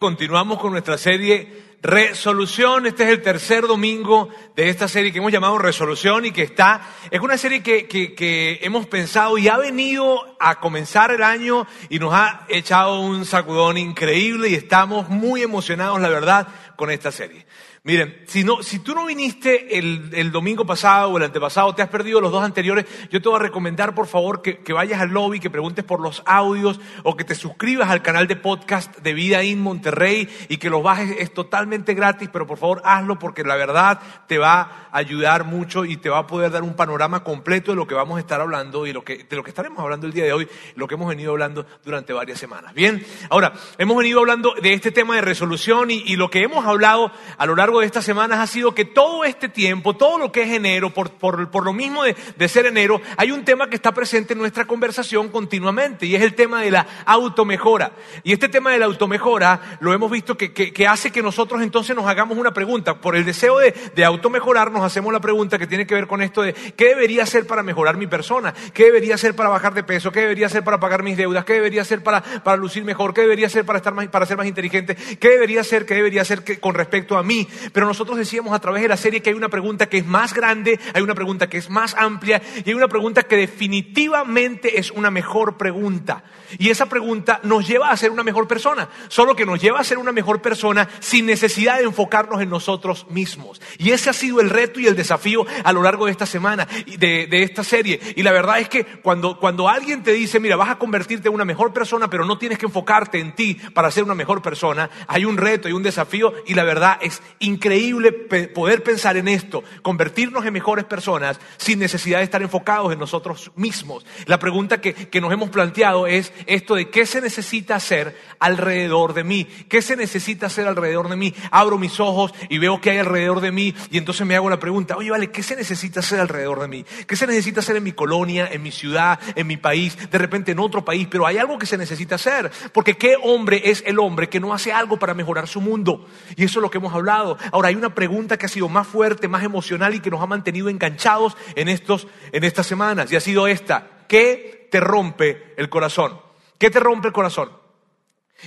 Continuamos con nuestra serie Resolución. Este es el tercer domingo de esta serie que hemos llamado Resolución y que está, es una serie que, que, hemos pensado y ha venido a comenzar el año y nos ha echado un sacudón increíble y estamos muy emocionados, la verdad, con esta serie. Miren, si, no, si tú no viniste el, el, domingo pasado o el antepasado, te has perdido los dos anteriores, yo te voy a recomendar por favor que, que, vayas al lobby, que preguntes por los audios o que te suscribas al canal de podcast de Vida In Monterrey y que los bajes. Es totalmente gratis, pero por favor hazlo porque la verdad te va a ayudar mucho y te va a poder dar un panorama completo de lo que vamos a estar hablando y lo que, de lo que estaremos hablando el día de hoy, lo que hemos venido hablando durante varias semanas. Bien, ahora, hemos venido hablando de este tema de resolución y, y lo que hemos hablado a lo largo de estas semanas ha sido que todo este tiempo, todo lo que es enero, por, por, lo mismo de, de, ser enero, hay un tema que está presente en nuestra conversación continuamente y es el tema de la automejora. Y este tema de la automejora lo hemos visto que, que, que hace que nosotros entonces nos hagamos una pregunta. Por el deseo de, de automejorar nos hacemos la pregunta que tiene que ver con esto de ¿qué debería hacer para mejorar mi persona? ¿Qué debería hacer para bajar de peso? ¿Qué debería hacer para pagar mis deudas? ¿Qué debería hacer para, para lucir mejor? ¿Qué debería hacer para, estar más, para ser más inteligente? ¿Qué debería hacer? ¿Qué debería hacer con respecto a mí? Pero nosotros decíamos a través de la serie que hay una pregunta que es más grande, hay una pregunta que es más amplia y hay una pregunta que definitivamente es una mejor pregunta. Y esa pregunta nos lleva a ser una mejor persona, solo que nos lleva a ser una mejor persona sin necesidad de enfocarnos en nosotros mismos. Y ese ha sido el reto y el desafío a lo largo de esta semana, de, de esta serie. Y la verdad es que cuando, cuando alguien te dice, mira, vas a convertirte en una mejor persona, pero no tienes que enfocarte en ti para ser una mejor persona, hay un reto y un desafío y la verdad es increíble poder pensar en esto, convertirnos en mejores personas sin necesidad de estar enfocados en nosotros mismos. La pregunta que, que nos hemos planteado es esto de qué se necesita hacer alrededor de mí, qué se necesita hacer alrededor de mí. Abro mis ojos y veo que hay alrededor de mí y entonces me hago la pregunta, oye, vale, ¿qué se necesita hacer alrededor de mí? ¿Qué se necesita hacer en mi colonia, en mi ciudad, en mi país, de repente en otro país? Pero hay algo que se necesita hacer, porque ¿qué hombre es el hombre que no hace algo para mejorar su mundo? Y eso es lo que hemos hablado. Ahora hay una pregunta que ha sido más fuerte, más emocional y que nos ha mantenido enganchados en, estos, en estas semanas. Y ha sido esta, ¿qué te rompe el corazón? ¿Qué te rompe el corazón?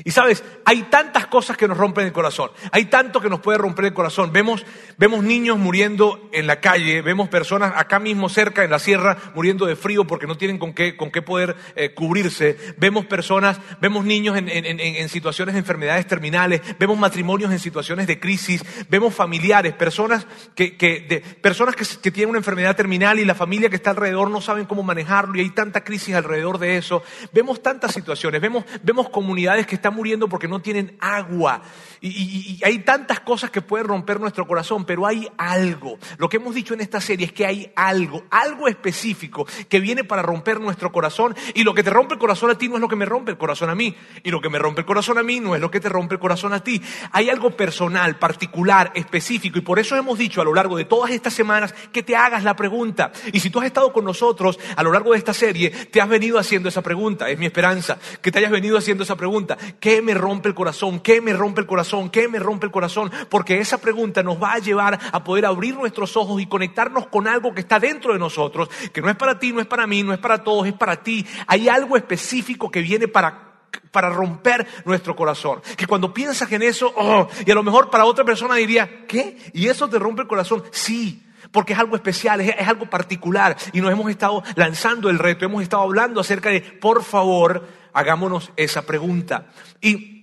Y sabes, hay tantas cosas que nos rompen el corazón, hay tanto que nos puede romper el corazón. Vemos, vemos niños muriendo en la calle, vemos personas acá mismo cerca en la sierra muriendo de frío porque no tienen con qué, con qué poder eh, cubrirse. Vemos personas, vemos niños en, en, en, situaciones de enfermedades terminales, vemos matrimonios en situaciones de crisis, vemos familiares, personas que, que, de, personas que, que tienen una enfermedad terminal y la familia que está alrededor no saben cómo manejarlo y hay tanta crisis alrededor de eso. Vemos tantas situaciones, vemos, vemos comunidades que están muriendo porque no tienen agua. Y, hay tantas cosas que pueden romper nuestro corazón, pero hay algo. Lo que hemos dicho en esta serie es que hay algo, algo específico que viene para romper nuestro corazón. Y lo que te rompe el corazón a ti no es lo que me rompe el corazón a mí. Y lo que me rompe el corazón a mí no es lo que te rompe el corazón a ti. Hay algo personal, particular, específico. Y por eso hemos dicho a lo largo de todas estas semanas que te hagas la pregunta. Y si tú has estado con nosotros a lo largo de esta serie, te has venido haciendo esa pregunta. Es mi esperanza que te hayas venido haciendo esa pregunta. ¿Qué me rompe el corazón? ¿Qué me rompe el corazón? ¿Qué me rompe el corazón? Porque esa pregunta nos va a llevar a poder abrir nuestros ojos y conectarnos con algo que está dentro de nosotros, que no es para ti, no es para mí, no es para todos, es para ti. Hay algo específico que viene para para romper nuestro corazón. Que cuando piensas en eso, oh, y a lo mejor para otra persona diría, ¿qué? ¿Y eso te rompe el corazón? Sí, porque es algo especial, es, es, algo particular. Y nos hemos estado lanzando el reto, hemos estado hablando acerca de, por favor, hagámonos esa pregunta. Y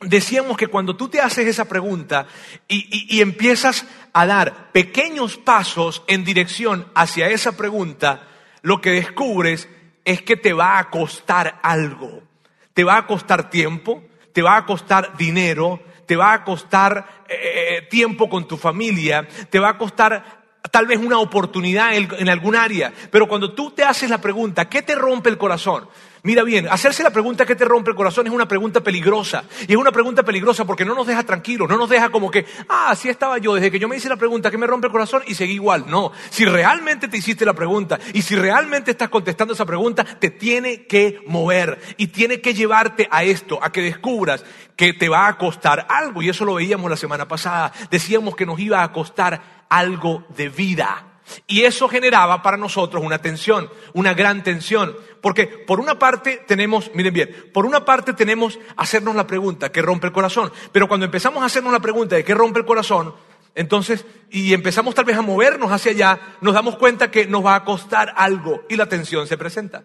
decíamos que cuando tú te haces esa pregunta y, empiezas a dar pequeños pasos en dirección hacia esa pregunta, lo que descubres es que te va a costar algo. Te va a costar tiempo, te va a costar dinero, te va a costar eh, eh, tiempo con tu familia, te va a costar tal vez una oportunidad en, en algún área. Pero cuando tú te haces la pregunta, ¿qué te rompe el corazón? Mira bien, hacerse la pregunta que te rompe el corazón es una pregunta peligrosa. Y es una pregunta peligrosa porque no nos deja tranquilos, no nos deja como que, ah, así estaba yo desde que yo me hice la pregunta que me rompe el corazón y seguí igual. No, si realmente te hiciste la pregunta y si realmente estás contestando esa pregunta, te tiene que mover y tiene que llevarte a esto, a que descubras que te va a costar algo. Y eso lo veíamos la semana pasada. Decíamos que nos iba a costar algo de vida. Y eso generaba para nosotros una tensión, una gran tensión. Porque por una parte tenemos, miren bien, por una parte tenemos hacernos la pregunta, ¿qué rompe el corazón? Pero cuando empezamos a hacernos la pregunta de qué rompe el corazón, entonces, y empezamos tal vez a movernos hacia allá, nos damos cuenta que nos va a costar algo y la tensión se presenta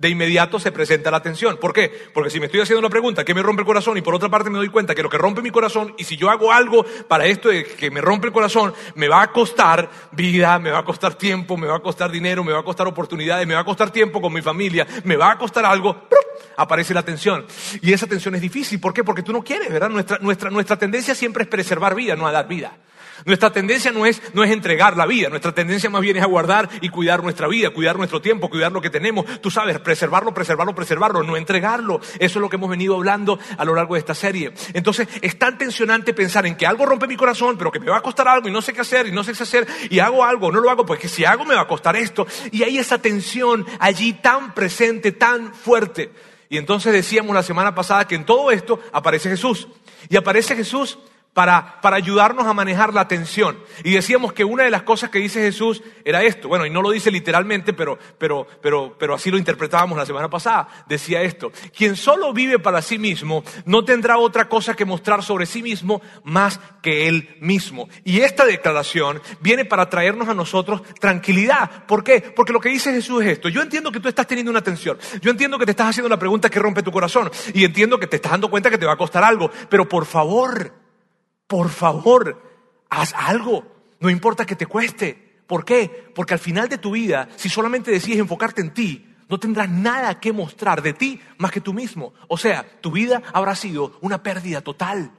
de inmediato se presenta la tensión. ¿Por qué? Porque si me estoy haciendo la pregunta, ¿qué me rompe el corazón? Y por otra parte me doy cuenta que lo que rompe mi corazón, y si yo hago algo para esto de que me rompe el corazón, me va a costar vida, me va a costar tiempo, me va a costar dinero, me va a costar oportunidades, me va a costar tiempo con mi familia, me va a costar algo, aparece la tensión. Y esa tensión es difícil. ¿Por qué? Porque tú no quieres, ¿verdad? Nuestra, nuestra, nuestra tendencia siempre es preservar vida, no a dar vida. Nuestra tendencia no es, no es entregar la vida, nuestra tendencia más bien es a guardar y cuidar nuestra vida, cuidar nuestro tiempo, cuidar lo que tenemos. Tú sabes, preservarlo, preservarlo, preservarlo, no entregarlo. Eso es lo que hemos venido hablando a lo largo de esta serie. Entonces, es tan tensionante pensar en que algo rompe mi corazón, pero que me va a costar algo y no sé qué hacer y no sé qué hacer y hago algo, no lo hago, pues que si hago me va a costar esto. Y hay esa tensión allí tan presente, tan fuerte. Y entonces decíamos la semana pasada que en todo esto aparece Jesús. Y aparece Jesús para, ayudarnos a manejar la tensión. Y decíamos que una de las cosas que dice Jesús era esto. Bueno, y no lo dice literalmente, pero, pero, pero, pero así lo interpretábamos la semana pasada. Decía esto. Quien solo vive para sí mismo no tendrá otra cosa que mostrar sobre sí mismo más que él mismo. Y esta declaración viene para traernos a nosotros tranquilidad. ¿Por qué? Porque lo que dice Jesús es esto. Yo entiendo que tú estás teniendo una tensión. Yo entiendo que te estás haciendo la pregunta que rompe tu corazón. Y entiendo que te estás dando cuenta que te va a costar algo. Pero por favor, por favor, haz algo. No importa que te cueste. ¿Por qué? Porque al final de tu vida, si solamente decides enfocarte en ti, no tendrás nada que mostrar de ti más que tú mismo. O sea, tu vida habrá sido una pérdida total.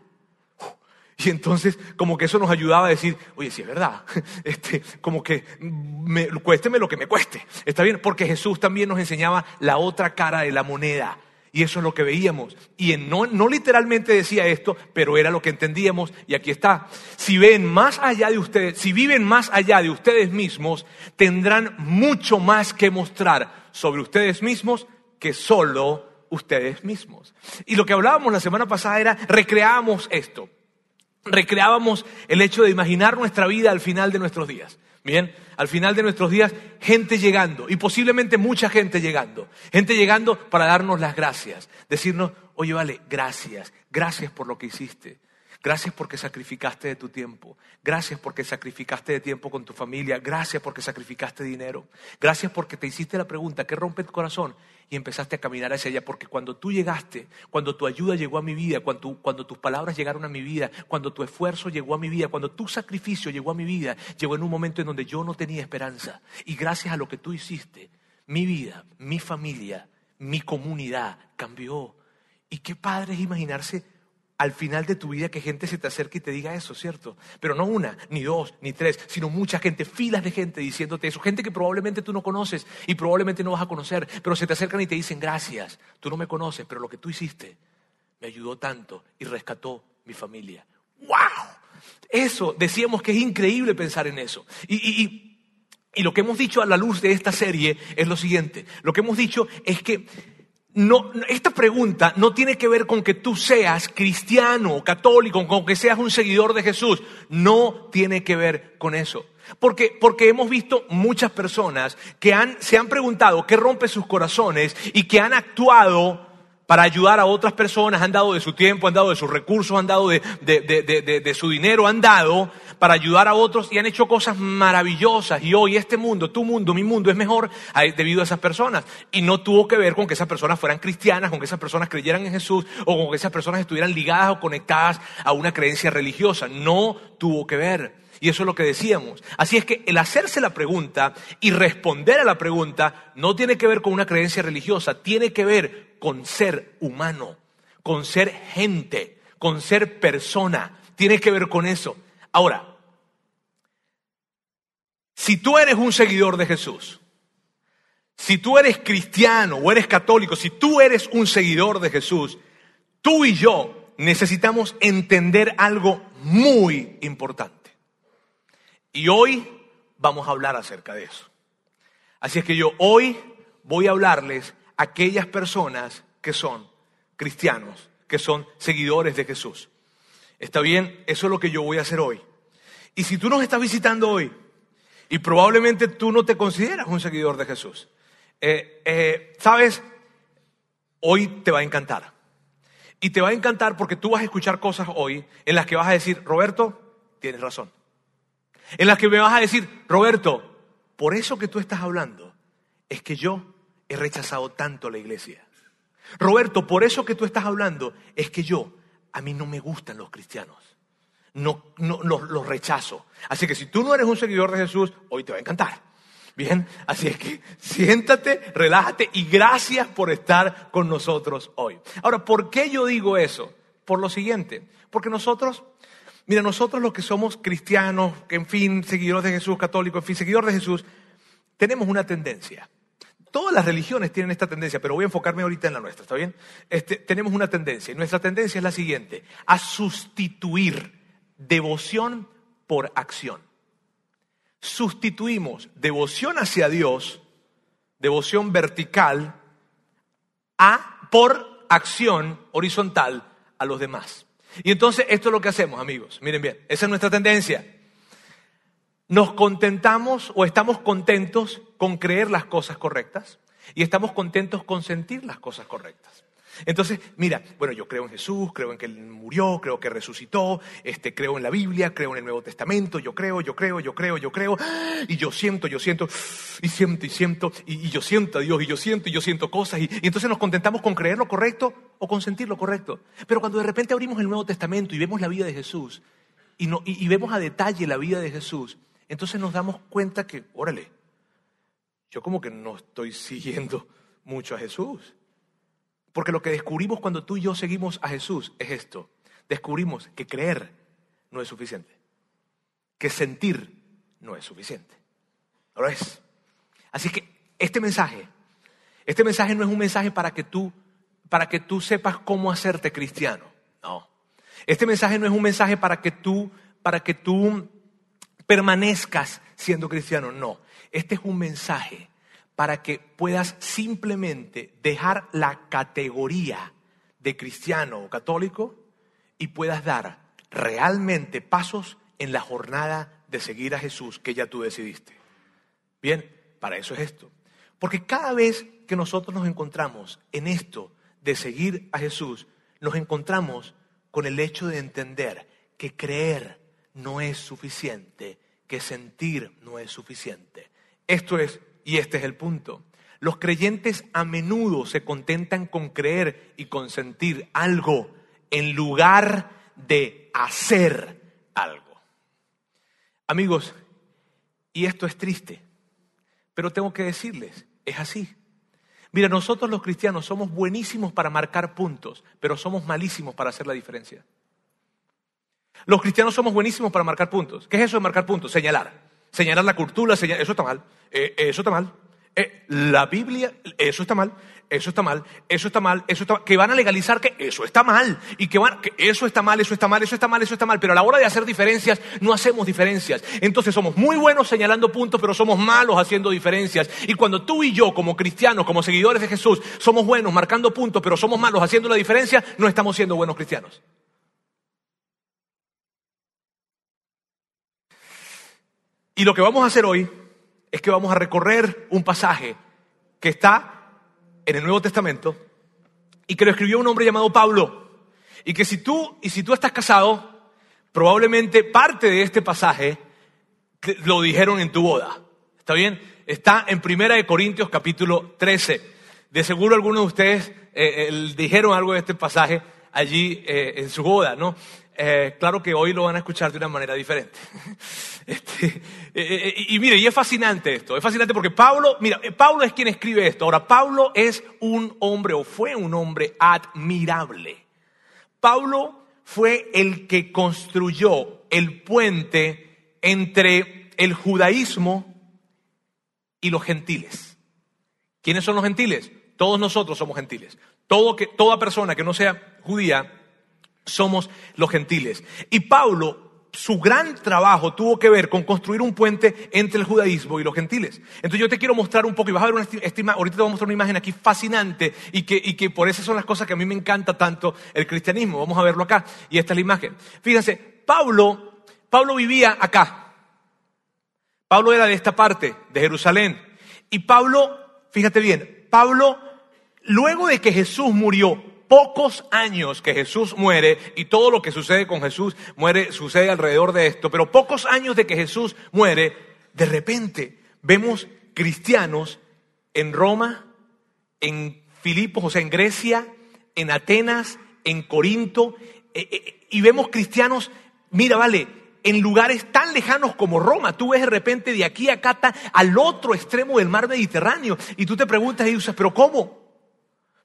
Y entonces, como que eso nos ayudaba a decir, oye, si es verdad, este, como que me, cuésteme lo que me cueste. Está bien, porque Jesús también nos enseñaba la otra cara de la moneda. Y eso es lo que veíamos. Y no, no literalmente decía esto, pero era lo que entendíamos. Y aquí está. Si ven más allá de ustedes, si viven más allá de ustedes mismos, tendrán mucho más que mostrar sobre ustedes mismos que solo ustedes mismos. Y lo que hablábamos la semana pasada era, recreábamos esto. Recreábamos el hecho de imaginar nuestra vida al final de nuestros días. Bien, al final de nuestros días, gente llegando, y posiblemente mucha gente llegando, gente llegando para darnos las gracias, decirnos, oye, vale, gracias, gracias por lo que hiciste, Gracias porque sacrificaste de tu tiempo. Gracias porque sacrificaste de tiempo con tu familia. Gracias porque sacrificaste dinero. Gracias porque te hiciste la pregunta, ¿qué rompe tu corazón? Y empezaste a caminar hacia allá. Porque cuando tú llegaste, cuando tu ayuda llegó a mi vida, cuando, cuando tus palabras llegaron a mi vida, cuando tu esfuerzo llegó a mi vida, cuando tu sacrificio llegó a mi vida, llegó en un momento en donde yo no tenía esperanza. Y gracias a lo que tú hiciste, mi vida, mi familia, mi comunidad cambió. Y qué padre es imaginarse al final de tu vida que gente se te acerque y te diga eso, ¿cierto? Pero no una, ni dos, ni tres, sino mucha gente, filas de gente diciéndote eso, gente que probablemente tú no conoces y probablemente no vas a conocer, pero se te acercan y te dicen gracias, tú no me conoces, pero lo que tú hiciste me ayudó tanto y rescató mi familia. ¡Wow! Eso, decíamos que es increíble pensar en eso. Y, y lo que hemos dicho a la luz de esta serie es lo siguiente, lo que hemos dicho es que no, esta pregunta no tiene que ver con que tú seas cristiano católico, con que seas un seguidor de Jesús. No tiene que ver con eso. Porque, porque hemos visto muchas personas que han, se han preguntado qué rompe sus corazones y que han actuado para ayudar a otras personas, han dado de su tiempo, han dado de sus recursos, han dado de, de, su dinero, han dado para ayudar a otros y han hecho cosas maravillosas. Y hoy este mundo, tu mundo, mi mundo es mejor debido a esas personas. Y no tuvo que ver con que esas personas fueran cristianas, con que esas personas creyeran en Jesús o con que esas personas estuvieran ligadas o conectadas a una creencia religiosa. No tuvo que ver. Y eso es lo que decíamos. Así es que el hacerse la pregunta y responder a la pregunta no tiene que ver con una creencia religiosa, tiene que ver con ser humano, con ser gente, con ser persona. Tiene que ver con eso. Ahora, si tú eres un seguidor de Jesús, si tú eres cristiano o eres católico, si tú eres un seguidor de Jesús, tú y yo necesitamos entender algo muy importante. Y hoy vamos a hablar acerca de eso. Así es que yo hoy voy a hablarles aquellas personas que son cristianos, que son seguidores de Jesús. ¿Está bien? Eso es lo que yo voy a hacer hoy. Y si tú nos estás visitando hoy Y probablemente tú no te consideras un seguidor de Jesús. Eh, eh, ¿Sabes? Hoy te va a encantar. Y te va a encantar porque tú vas a escuchar cosas hoy en las que vas a decir, Roberto, tienes razón. En las que me vas a decir, Roberto, por eso que tú estás hablando, es que yo he rechazado tanto la iglesia. Roberto, por eso que tú estás hablando, es que yo, a mí no me gustan los cristianos. No, no, los rechazo. Así que si tú no eres un seguidor de Jesús, hoy te va a encantar. Bien, así es que siéntate, relájate y gracias por estar con nosotros hoy. Ahora, ¿por qué yo digo eso? Por lo siguiente, porque nosotros, mira, nosotros los que somos cristianos, que en fin, seguidores de Jesús, católicos, en fin, seguidores de Jesús, tenemos una tendencia. Todas las religiones tienen esta tendencia, pero voy a enfocarme ahorita en la nuestra, ¿está bien? Este, tenemos una tendencia, y nuestra tendencia es la siguiente, a sustituir devoción por acción sustituimos devoción hacia Dios, devoción vertical, a por acción horizontal a los demás. Y entonces esto es lo que hacemos, amigos. Miren bien, esa es nuestra tendencia. Nos contentamos o estamos contentos con creer las cosas correctas y estamos contentos con sentir las cosas correctas. Entonces, mira, bueno, yo creo en Jesús, creo en que Él murió, creo que resucitó, este, creo en la Biblia, creo en el Nuevo Testamento, yo creo, yo creo, yo creo, yo creo, y yo siento, yo siento, y siento, y siento, y, yo siento a Dios, y yo siento, y yo siento cosas, y, entonces nos contentamos con creer lo correcto o con sentir lo correcto. Pero cuando de repente abrimos el Nuevo Testamento y vemos la vida de Jesús, y, y vemos a detalle la vida de Jesús, entonces nos damos cuenta que, órale, yo como que no estoy siguiendo mucho a Jesús. Porque lo que descubrimos cuando tú y yo seguimos a Jesús es esto. Descubrimos que creer no es suficiente. Que sentir no es suficiente. ¿Lo es? Así que este mensaje, este mensaje no es un mensaje para que tú, para que tú sepas cómo hacerte cristiano. No. Este mensaje no es un mensaje para que tú, para que tú permanezcas siendo cristiano. No. Este es un mensaje para que puedas simplemente dejar la categoría de cristiano o católico y puedas dar realmente pasos en la jornada de seguir a Jesús que ya tú decidiste. Bien, para eso es esto. Porque cada vez que nosotros nos encontramos en esto de seguir a Jesús, nos encontramos con el hecho de entender que creer no es suficiente, que sentir no es suficiente. Esto es y este es el punto. Los creyentes a menudo se contentan con creer y consentir algo en lugar de hacer algo. Amigos, y esto es triste, pero tengo que decirles, es así. Mira, nosotros los cristianos somos buenísimos para marcar puntos, pero somos malísimos para hacer la diferencia. Los cristianos somos buenísimos para marcar puntos. ¿Qué es eso de marcar puntos? Señalar señalar la cultura, eso está mal, eh, eso está mal. Eh, la Biblia, eso está mal, eso está mal, eso está mal, eso está mal, que van a legalizar que eso está mal, y que van, que eso está mal, eso está mal, eso está mal, eso está mal, pero a la hora de hacer diferencias no hacemos diferencias. Entonces somos muy buenos señalando puntos, pero somos malos haciendo diferencias. Y cuando tú y yo, como cristianos, como seguidores de Jesús, somos buenos marcando puntos, pero somos malos haciendo la diferencia, no estamos siendo buenos cristianos. Y lo que vamos a hacer hoy es que vamos a recorrer un pasaje que está en el Nuevo Testamento y que lo escribió un hombre llamado Pablo. Y que si tú, y si tú estás casado, probablemente parte de este pasaje lo dijeron en tu boda. ¿Está bien? Está en Primera de Corintios capítulo 13. De seguro algunos de ustedes eh, eh, dijeron algo de este pasaje allí eh, en su boda, ¿no? Eh, claro que hoy lo van a escuchar de una manera diferente. Este, eh, eh, y mire, y es fascinante esto, es fascinante porque Pablo, mira, Pablo es quien escribe esto. Ahora, Pablo es un hombre o fue un hombre admirable. Pablo fue el que construyó el puente entre el judaísmo y los gentiles. ¿Quiénes son los gentiles? Todos nosotros somos gentiles. Todo que, toda persona que no sea judía somos los gentiles. Y Pablo, su gran trabajo tuvo que ver con construir un puente entre el judaísmo y los gentiles. Entonces yo te quiero mostrar un poco, y vas a ver una estima, ahorita te voy a mostrar una imagen aquí fascinante y que, y que por eso son las cosas que a mí me encanta tanto el cristianismo. Vamos a verlo acá. Y esta es la imagen. Fíjense, Pablo, Pablo vivía acá. Pablo era de esta parte, de Jerusalén. Y Pablo, fíjate bien, Pablo, luego de que Jesús murió, pocos años que Jesús muere, y todo lo que sucede con Jesús muere, sucede alrededor de esto, pero pocos años de que Jesús muere, de repente vemos cristianos en Roma, en Filipos, o sea, en Grecia, en Atenas, en Corinto, eh, eh, y vemos cristianos, mira, vale, en lugares tan lejanos como Roma. Tú ves de repente de aquí a acá al otro extremo del mar Mediterráneo y tú te preguntas y dices, pero ¿cómo?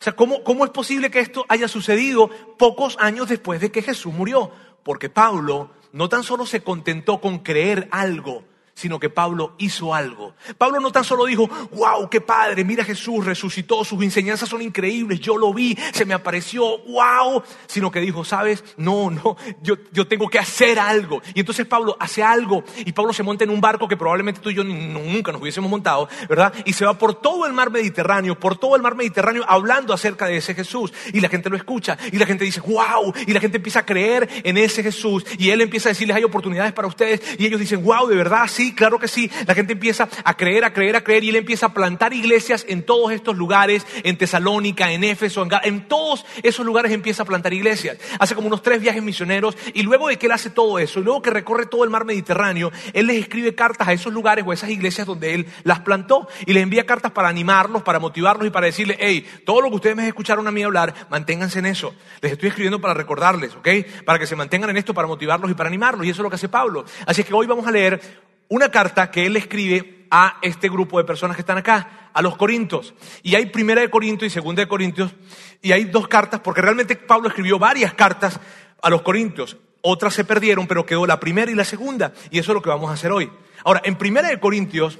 O sea, ¿cómo, ¿cómo es posible que esto haya sucedido pocos años después de que Jesús murió? Porque Pablo no tan solo se contentó con creer algo, sino que Pablo hizo algo. Pablo no tan solo dijo, wow, qué padre, mira Jesús resucitó, sus enseñanzas son increíbles, yo lo vi, se me apareció, wow, sino que dijo, sabes, no, no, yo, yo tengo que hacer algo. Y entonces Pablo hace algo y Pablo se monta en un barco que probablemente tú y yo nunca nos hubiésemos montado, ¿verdad? Y se va por todo el mar Mediterráneo, por todo el mar Mediterráneo hablando acerca de ese Jesús. Y la gente lo escucha y la gente dice, wow, y la gente empieza a creer en ese Jesús y él empieza a decirles, hay oportunidades para ustedes y ellos dicen, wow, de verdad, sí claro que sí. La gente empieza a creer, a creer, a creer y él empieza a plantar iglesias en todos estos lugares, en Tesalónica, en Éfeso, en, en todos esos lugares empieza a plantar iglesias. Hace como unos tres viajes misioneros y luego de que él hace todo eso y luego que recorre todo el mar Mediterráneo, él les escribe cartas a esos lugares o a esas iglesias donde él las plantó y les envía cartas para animarlos, para motivarlos y para decirles, hey, todo lo que ustedes me escucharon a mí hablar, manténganse en eso. Les estoy escribiendo para recordarles, ¿ok? Para que se mantengan en esto, para motivarlos y para animarlos. Y eso es lo que hace Pablo. Así es que hoy vamos a leer una carta que él escribe a este grupo de personas que están acá, a los Corintios. Y hay primera de Corintios y segunda de Corintios, y hay dos cartas, porque realmente Pablo escribió varias cartas a los Corintios. Otras se perdieron, pero quedó la primera y la segunda, y eso es lo que vamos a hacer hoy. Ahora, en primera de Corintios,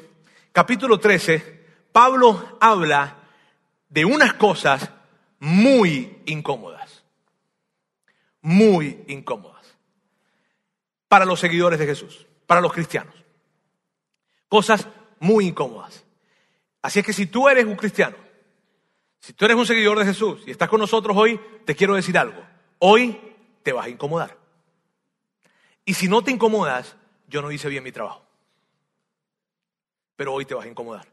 capítulo 13, Pablo habla de unas cosas muy incómodas. Muy incómodas. Para los seguidores de Jesús, para los cristianos cosas muy incómodas. Así es que si tú eres un cristiano, si tú eres un seguidor de Jesús y estás con nosotros hoy, te quiero decir algo. Hoy te vas a incomodar. Y si no te incomodas, yo no hice bien mi trabajo. Pero hoy te vas a incomodar.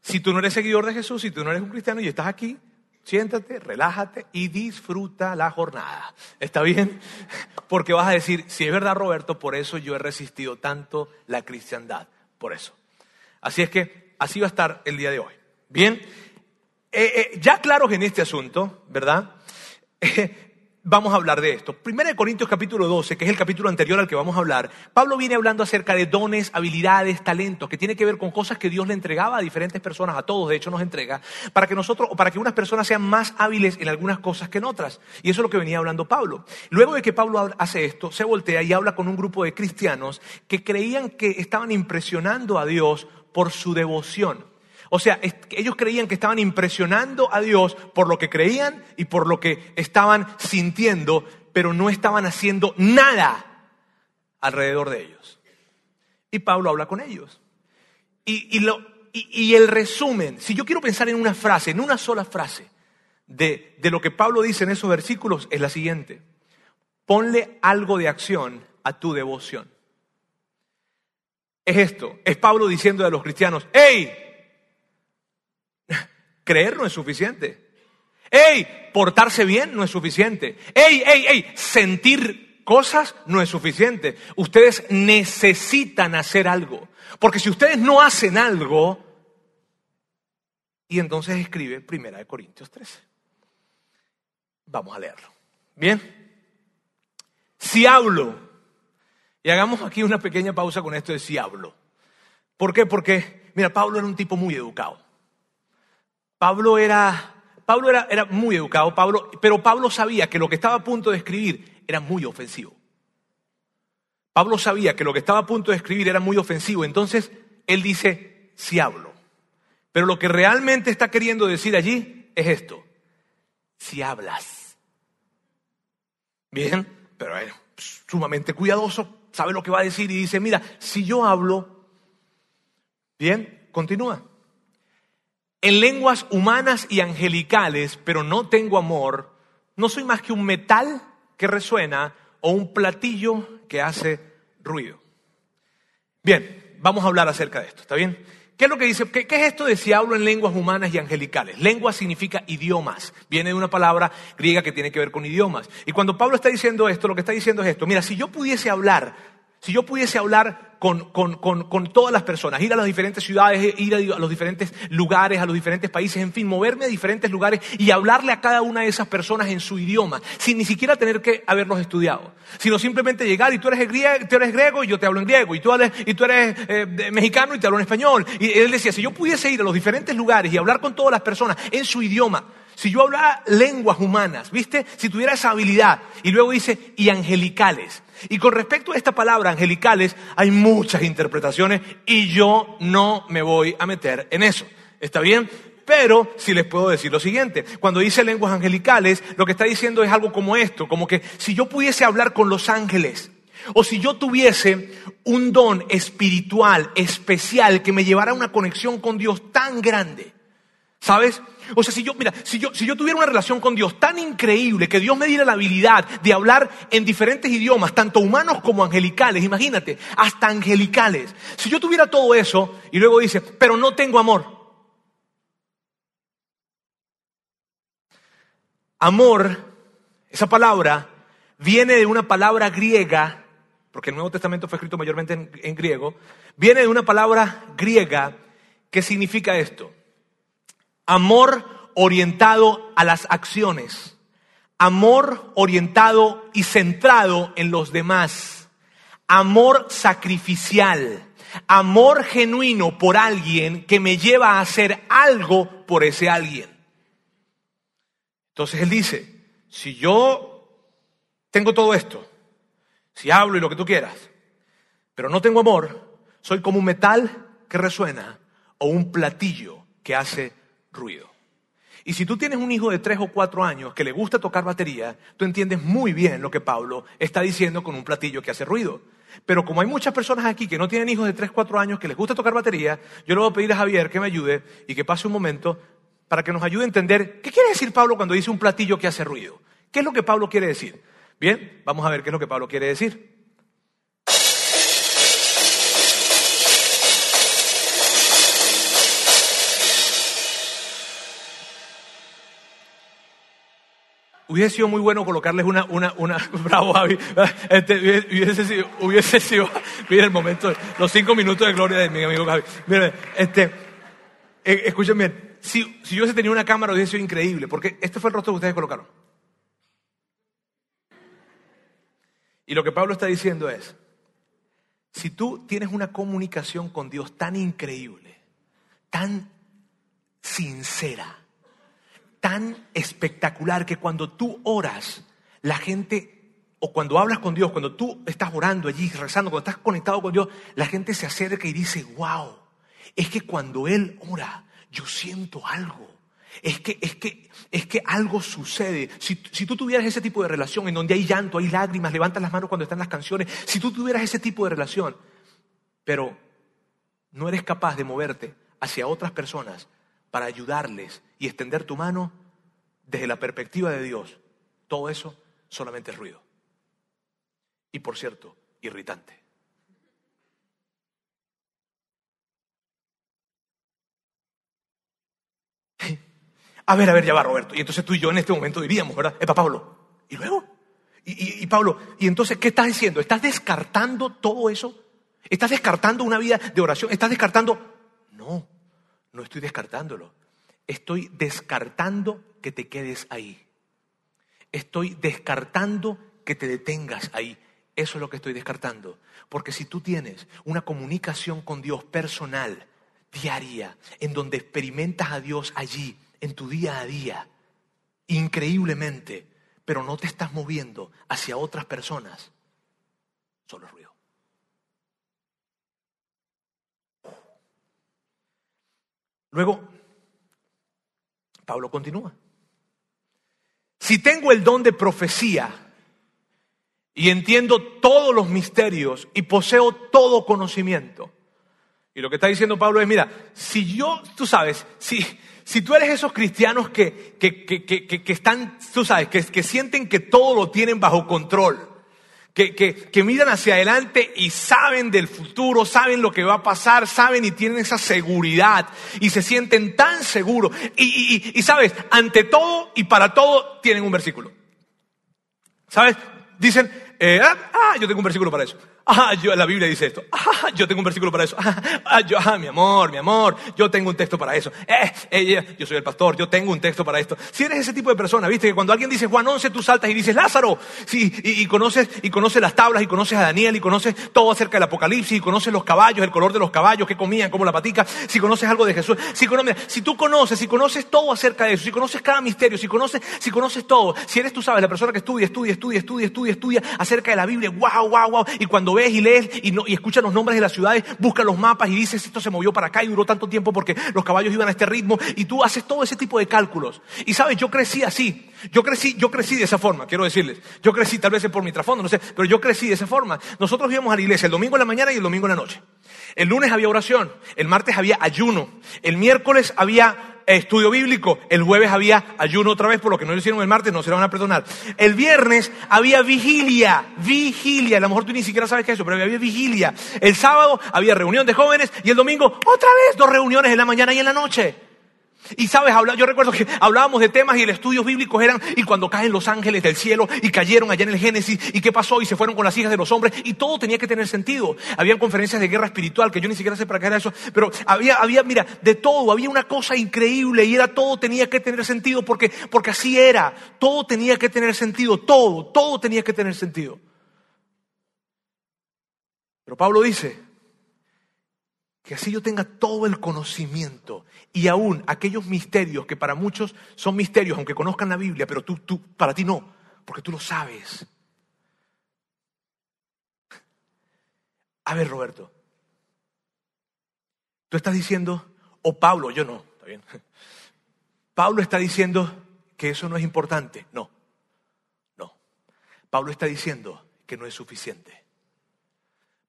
Si tú no eres seguidor de Jesús, si tú no eres un cristiano y estás aquí, siéntate, relájate y disfruta la jornada. ¿Está bien? Porque vas a decir, si es verdad Roberto, por eso yo he resistido tanto la cristiandad. Por eso. Así es que así va a estar el día de hoy. Bien, eh, eh, ya claros en este asunto, ¿verdad? vamos a hablar de esto. Primera de Corintios capítulo 12, que es el capítulo anterior al que vamos a hablar, Pablo viene hablando acerca de dones, habilidades, talentos, que tiene que ver con cosas que Dios le entregaba a diferentes personas, a todos de hecho nos entrega, para que nosotros, o para que unas personas sean más hábiles en algunas cosas que en otras. Y eso es lo que venía hablando Pablo. Luego de que Pablo hace esto, se voltea y habla con un grupo de cristianos que creían que estaban impresionando a Dios por su devoción. O sea, ellos creían que estaban impresionando a Dios por lo que creían y por lo que estaban sintiendo, pero no estaban haciendo nada alrededor de ellos. Y Pablo habla con ellos. Y, el resumen, si yo quiero pensar en una frase, en una sola frase, de, de lo que Pablo dice en esos versículos, es la siguiente. Ponle algo de acción a tu devoción. Es esto, es Pablo diciendo a los cristianos, ¡Hey! Creer no es suficiente. ¡Ey! Portarse bien no es suficiente. ¡Ey, ey, ey! Sentir cosas no es suficiente. Ustedes necesitan hacer algo. Porque si ustedes no hacen algo, y entonces escribe Primera de Corintios 13. Vamos a leerlo. Bien. Si hablo, y hagamos aquí una pequeña pausa con esto de si hablo. ¿Por qué? Porque, mira, Pablo era un tipo muy educado. Pablo era, Pablo era, era muy educado, Pablo, pero Pablo sabía que lo que estaba a punto de escribir era muy ofensivo. Pablo sabía que lo que estaba a punto de escribir era muy ofensivo, entonces él dice, si hablo. Pero lo que realmente está queriendo decir allí es esto, si hablas. Bien, pero es sumamente cuidadoso, sabe lo que va a decir y dice, mira, si yo hablo, bien, continúa en lenguas humanas y angelicales, pero no tengo amor, no soy más que un metal que resuena o un platillo que hace ruido. Bien, vamos a hablar acerca de esto, ¿está bien? ¿Qué es lo que dice? ¿Qué, ¿Qué, es esto de si hablo en lenguas humanas y angelicales? Lengua significa idiomas. Viene de una palabra griega que tiene que ver con idiomas. Y cuando Pablo está diciendo esto, lo que está diciendo es esto. Mira, si yo pudiese hablar, si yo pudiese hablar con, con, con, con todas las personas, ir a las diferentes ciudades, ir a los diferentes lugares, a los diferentes países, en fin, moverme a diferentes lugares y hablarle a cada una de esas personas en su idioma, sin ni siquiera tener que haberlos estudiado, sino simplemente llegar y tú eres, griego, tú eres griego y yo te hablo en griego, y tú eres, y tú eres eh, mexicano y te hablo en español. Y él decía, si yo pudiese ir a los diferentes lugares y hablar con todas las personas en su idioma, si yo hablara lenguas humanas, ¿viste? Si tuviera esa habilidad. Y luego dice, y angelicales. Y con respecto a esta palabra, angelicales, hay muchas interpretaciones y yo no me voy a meter en eso. ¿Está bien? Pero si les puedo decir lo siguiente, cuando dice lenguas angelicales, lo que está diciendo es algo como esto, como que si yo pudiese hablar con los ángeles, o si yo tuviese un don espiritual, especial, que me llevara a una conexión con Dios tan grande, ¿sabes? O sea, si yo, mira, si yo, si yo tuviera una relación con Dios tan increíble, que Dios me diera la habilidad de hablar en diferentes idiomas, tanto humanos como angelicales, imagínate, hasta angelicales. Si yo tuviera todo eso y luego dice, pero no tengo amor. Amor, esa palabra, viene de una palabra griega, porque el Nuevo Testamento fue escrito mayormente en, en griego, viene de una palabra griega que significa esto Amor orientado a las acciones. Amor orientado y centrado en los demás. Amor sacrificial. Amor genuino por alguien que me lleva a hacer algo por ese alguien. Entonces él dice, si yo tengo todo esto, si hablo y lo que tú quieras, pero no tengo amor, soy como un metal que resuena o un platillo que hace ruido. Y si tú tienes un hijo de tres o cuatro años que le gusta tocar batería, tú entiendes muy bien lo que Pablo está diciendo con un platillo que hace ruido. Pero como hay muchas personas aquí que no tienen hijos de tres o cuatro años que les gusta tocar batería, yo le voy a pedir a Javier que me ayude y que pase un momento para que nos ayude a entender qué quiere decir Pablo cuando dice un platillo que hace ruido. ¿Qué es lo que Pablo quiere decir? Bien, vamos a ver qué es lo que Pablo quiere decir. Hubiese sido muy bueno colocarles una, una, una, bravo Javi, este, hubiese sido, hubiese sido, mira el momento, los cinco minutos de gloria de mi amigo Javi. Miren, este, eh, escuchen bien, si, si yo hubiese tenido una cámara hubiese sido increíble, porque este fue el rostro que ustedes colocaron. Y lo que Pablo está diciendo es, si tú tienes una comunicación con Dios tan increíble, tan sincera, tan espectacular que cuando tú oras, la gente, o cuando hablas con Dios, cuando tú estás orando allí, rezando, cuando estás conectado con Dios, la gente se acerca y dice, wow, es que cuando Él ora, yo siento algo. Es que, es que, es que algo sucede. Si, si, tú tuvieras ese tipo de relación en donde hay llanto, hay lágrimas, levantas las manos cuando están las canciones, si tú tuvieras ese tipo de relación, pero no eres capaz de moverte hacia otras personas para ayudarles y extender tu mano desde la perspectiva de Dios, todo eso solamente es ruido. Y por cierto, irritante. A ver, a ver, ya va Roberto. Y entonces tú y yo en este momento diríamos, ¿verdad? Epa Pablo. ¿Y luego? Y, y, Pablo, ¿y entonces qué estás diciendo? ¿Estás descartando todo eso? ¿Estás descartando una vida de oración? ¿Estás descartando? No, no estoy descartándolo. Estoy descartando que te quedes ahí. Estoy descartando que te detengas ahí. Eso es lo que estoy descartando. Porque si tú tienes una comunicación con Dios personal, diaria, en donde experimentas a Dios allí, en tu día a día, increíblemente, pero no te estás moviendo hacia otras personas, solo ruido. Luego, Pablo continúa. Si tengo el don de profecía y entiendo todos los misterios y poseo todo conocimiento, y lo que está diciendo Pablo es, mira, si yo, tú sabes, si, si tú eres esos cristianos que, que, que, que están, tú sabes, que, que sienten que todo lo tienen bajo control, que, que, que, miran hacia adelante y saben del futuro, saben lo que va a pasar, saben y tienen esa seguridad y se sienten tan seguros. Y, y, y, sabes, ante todo y para todo tienen un versículo. ¿Sabes? Dicen, eh, ah, ah, yo tengo un versículo para eso. Ah, yo, la Biblia dice esto. Ah, yo tengo un versículo para eso. Ah, yo, ah, mi amor, mi amor, yo tengo un texto para eso. Eh, eh, yo soy el pastor, yo tengo un texto para esto. Si eres ese tipo de persona, viste que cuando alguien dice Juan 11, tú saltas y dices Lázaro. Sí, y, conoces, y conoces las tablas, y conoces a Daniel, y conoces todo acerca del Apocalipsis, y conoces los caballos, el color de los caballos, qué comían, cómo la patica. Si conoces algo de Jesús, si, si tú conoces, si conoces todo acerca de eso, si conoces cada misterio, si conoces, si conoces todo, si eres tú sabes, la persona que estudia, estudia, estudia, estudia, estudia, estudia acerca de la Biblia, wow, wow, wow, y cuando ves y lees y y, escuchan los nombres de las ciudades, buscan los mapas y dices, esto se movió para acá y duró tanto tiempo porque los caballos iban a este ritmo y tú haces todo ese tipo de cálculos. Y sabes, yo crecí así, yo crecí, yo crecí de esa forma, quiero decirles. Yo crecí tal vez por mi trasfondo, no sé, pero yo crecí de esa forma. Nosotros íbamos a la iglesia el domingo en la mañana y el domingo en la noche. El lunes había oración, el martes había ayuno, el miércoles había estudio bíblico. El jueves había ayuno otra vez, por lo que no lo hicieron el martes, no se lo van a perdonar. El viernes había vigilia, vigilia. A lo mejor tú ni siquiera sabes qué es eso, pero había vigilia. El sábado había reunión de jóvenes y el domingo otra vez dos reuniones en la mañana y en la noche. Y sabes, yo recuerdo que hablábamos de temas y el estudios bíblicos eran, y cuando caen los ángeles del cielo y cayeron allá en el Génesis, y qué pasó, y se fueron con las hijas de los hombres, y todo tenía que tener sentido. Habían conferencias de guerra espiritual, que yo ni siquiera sé para qué era eso, pero había, había, mira, de todo, había una cosa increíble, y era todo tenía que tener sentido, porque, porque así era, todo tenía que tener sentido, todo, todo tenía que tener sentido. Pero Pablo dice, que así yo tenga todo el conocimiento y aún aquellos misterios que para muchos son misterios, aunque conozcan la Biblia, pero tú, tú, para ti no, porque tú lo sabes. A ver, Roberto, tú estás diciendo, o Pablo, yo no, está bien. Pablo está diciendo que eso no es importante. No, no. Pablo está diciendo que no es suficiente.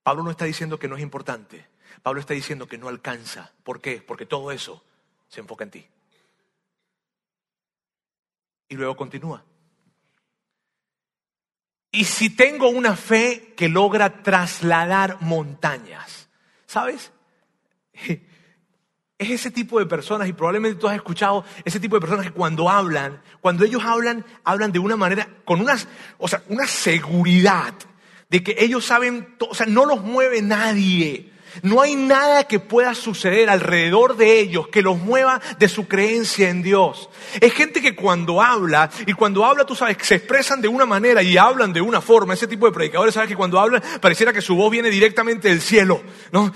Pablo no está diciendo que no es importante. Pablo está diciendo que no alcanza. ¿Por qué? Porque todo eso se enfoca en ti. Y luego continúa. Y si tengo una fe que logra trasladar montañas, ¿sabes? Es ese tipo de personas, y probablemente tú has escuchado ese tipo de personas que cuando hablan, cuando ellos hablan, hablan de una manera, con o sea, una seguridad de que ellos saben, o sea, no los mueve nadie. No hay nada que pueda suceder alrededor de ellos que los mueva de su creencia en Dios. Es gente que cuando habla, y cuando habla, tú sabes, se expresan de una manera y hablan de una forma. Ese tipo de predicadores, sabes que cuando hablan, pareciera que su voz viene directamente del cielo, ¿no?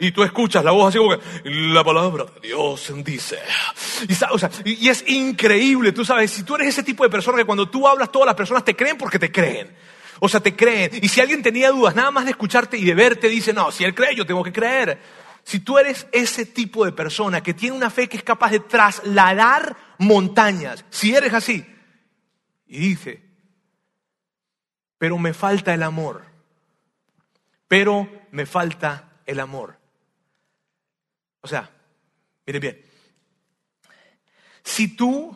Y tú escuchas la voz así como que, la palabra de Dios dice. Y, y es increíble, tú sabes, si tú eres ese tipo de persona que cuando tú hablas, todas las personas te creen porque te creen. O sea, te creen. Y si alguien tenía dudas, nada más de escucharte y de verte, dice, no, si él cree, yo tengo que creer. Si tú eres ese tipo de persona que tiene una fe que es capaz de trasladar montañas, si eres así, y dice, pero me falta el amor, pero me falta el amor. O sea, mire bien, si tú,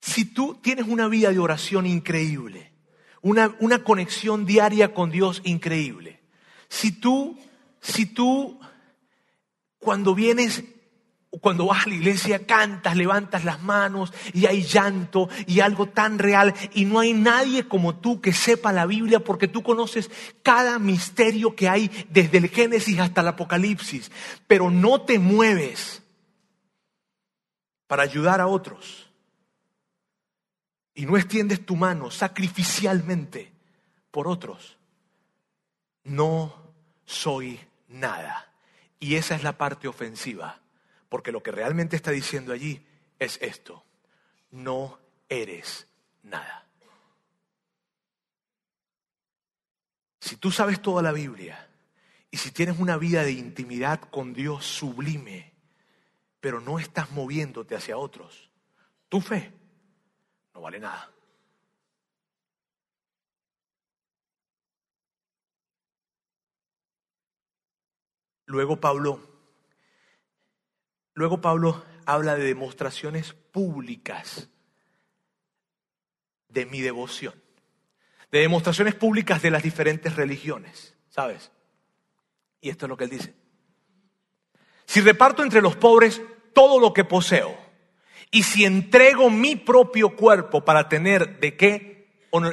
si tú tienes una vida de oración increíble, una, una conexión diaria con Dios increíble. Si tú, si tú, cuando vienes cuando vas a la iglesia cantas, levantas las manos y hay llanto y algo tan real y no hay nadie como tú que sepa la Biblia porque tú conoces cada misterio que hay desde el Génesis hasta el Apocalipsis, pero no te mueves para ayudar a otros y no extiendes tu mano sacrificialmente por otros, no soy nada. Y esa es la parte ofensiva, porque lo que realmente está diciendo allí es esto, no eres nada. Si tú sabes toda la Biblia y si tienes una vida de intimidad con Dios sublime, pero no estás moviéndote hacia otros, tu fe no vale nada. Luego Pablo, luego Pablo habla de demostraciones públicas de mi devoción. de demostraciones públicas de las diferentes religiones, ¿sabes? Y esto es lo que él dice. Si reparto entre los pobres todo lo que poseo, y si entrego mi propio cuerpo para tener de qué